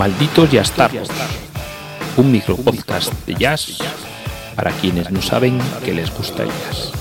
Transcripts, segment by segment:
Malditos Yastardos, un micropodcast de jazz para quienes no saben que les gusta el jazz.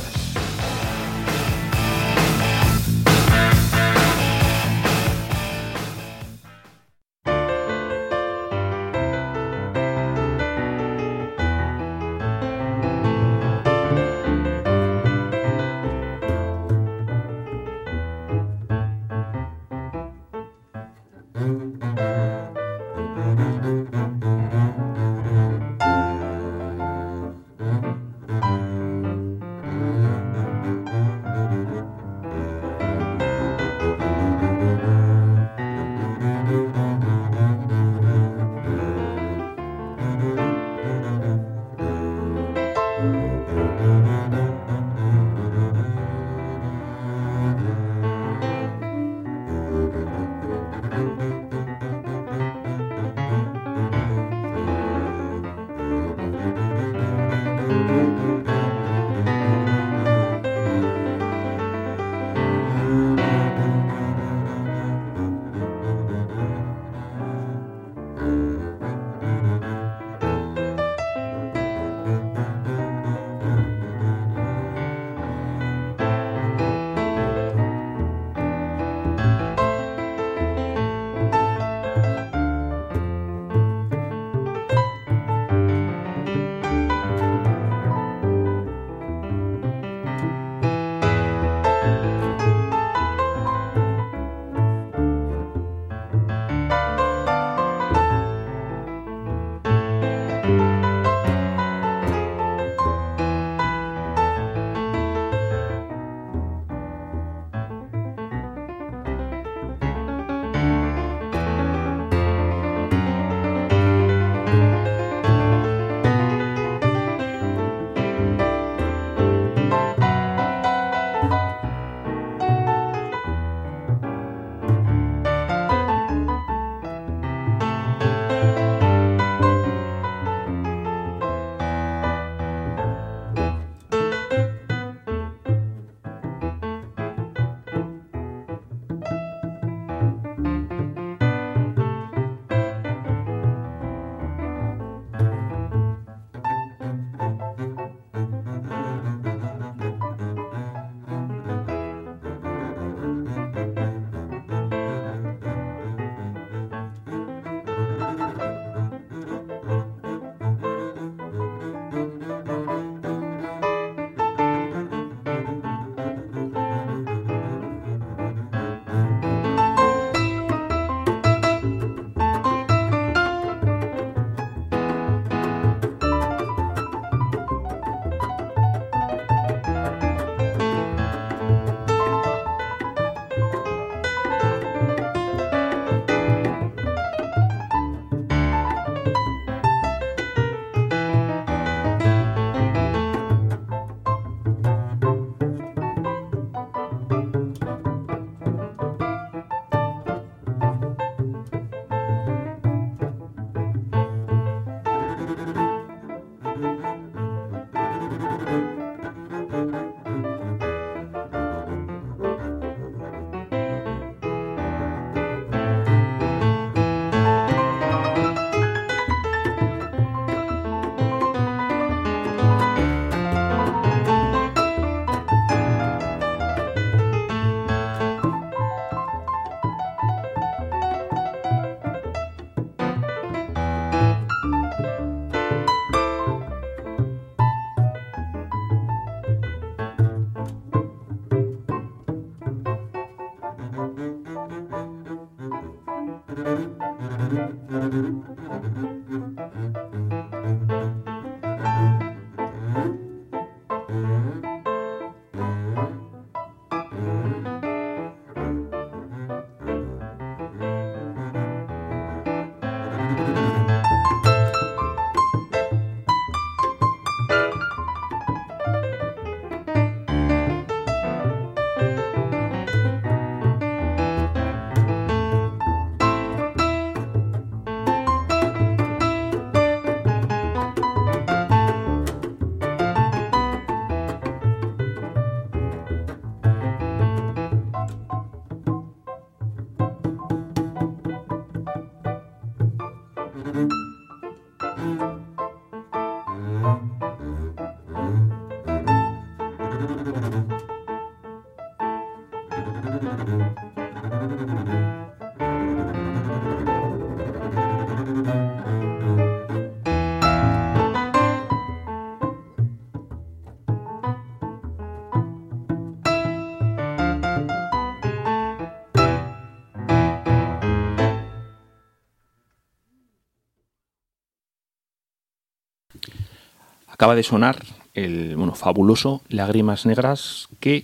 Acaba de sonar el bueno, fabuloso Lágrimas Negras que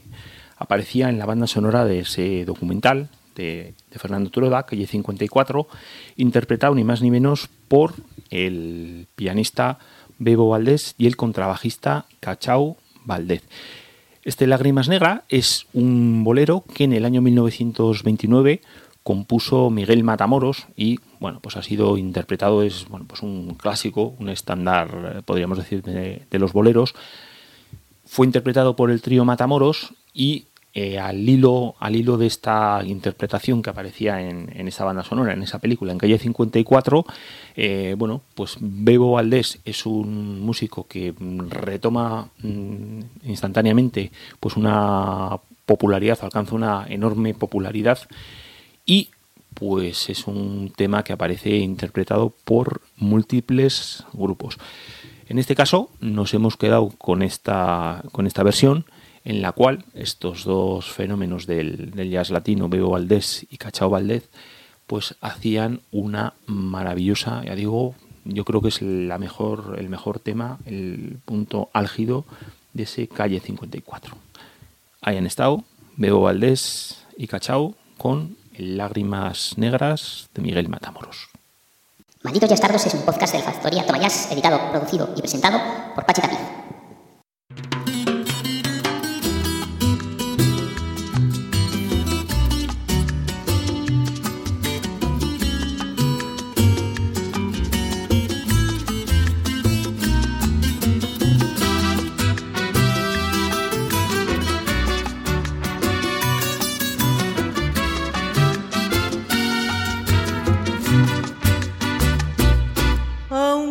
aparecía en la banda sonora de ese documental de, Fernando Turoda, Calle 54, interpretado ni más ni menos por el pianista Bebo Valdés y el contrabajista Cachao Valdés. Este Lágrimas Negras es un bolero que en el año 1929 compuso Miguel Matamoros y bueno, pues ha sido interpretado, es bueno, pues un clásico, un estándar, eh, podríamos decir, de, los boleros. Fue interpretado por el trío Matamoros y eh, al, hilo, al hilo de esta interpretación que aparecía en, en, esa banda sonora, en esa película, en Calle 54, eh, bueno, pues Bebo Valdés es un músico que retoma mm, instantáneamente pues una popularidad, alcanza una enorme popularidad y pues es un tema que aparece interpretado por múltiples grupos. En este caso nos hemos quedado con esta, con esta versión en la cual estos dos fenómenos del, jazz latino, Bebo Valdés y Cachao Valdés, pues hacían una maravillosa, ya digo, yo creo que es la mejor, el mejor tema, el punto álgido de ese Calle 54. Ahí han estado Bebo Valdés y Cachao con Lágrimas Negras de Miguel Matamoros. Malditos Yastardos es un podcast de la Factoría Tomayas, editado, producido y presentado por Pachi Tapiz.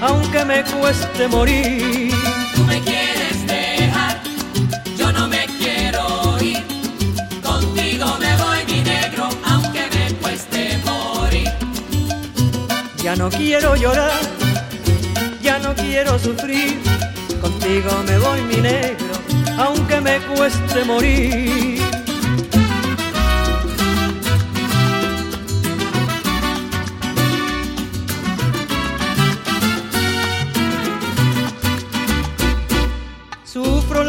Aunque me cueste morir. Tú me quieres dejar, yo no me quiero ir. Contigo me voy mi negro, aunque me cueste morir. Ya no quiero llorar, ya no quiero sufrir. Contigo me voy mi negro, aunque me cueste morir.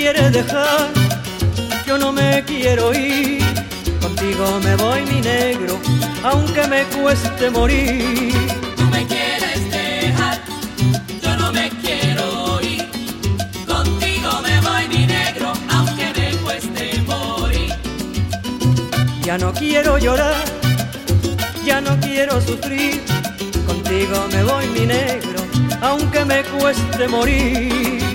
quieres dejar, yo no me quiero ir. Contigo me voy mi negro, aunque me cueste morir. Tú me quieres dejar, yo no me quiero ir. Contigo me voy mi negro, aunque me cueste morir. Ya no quiero llorar, ya no quiero sufrir. Contigo me voy mi negro, aunque me cueste morir.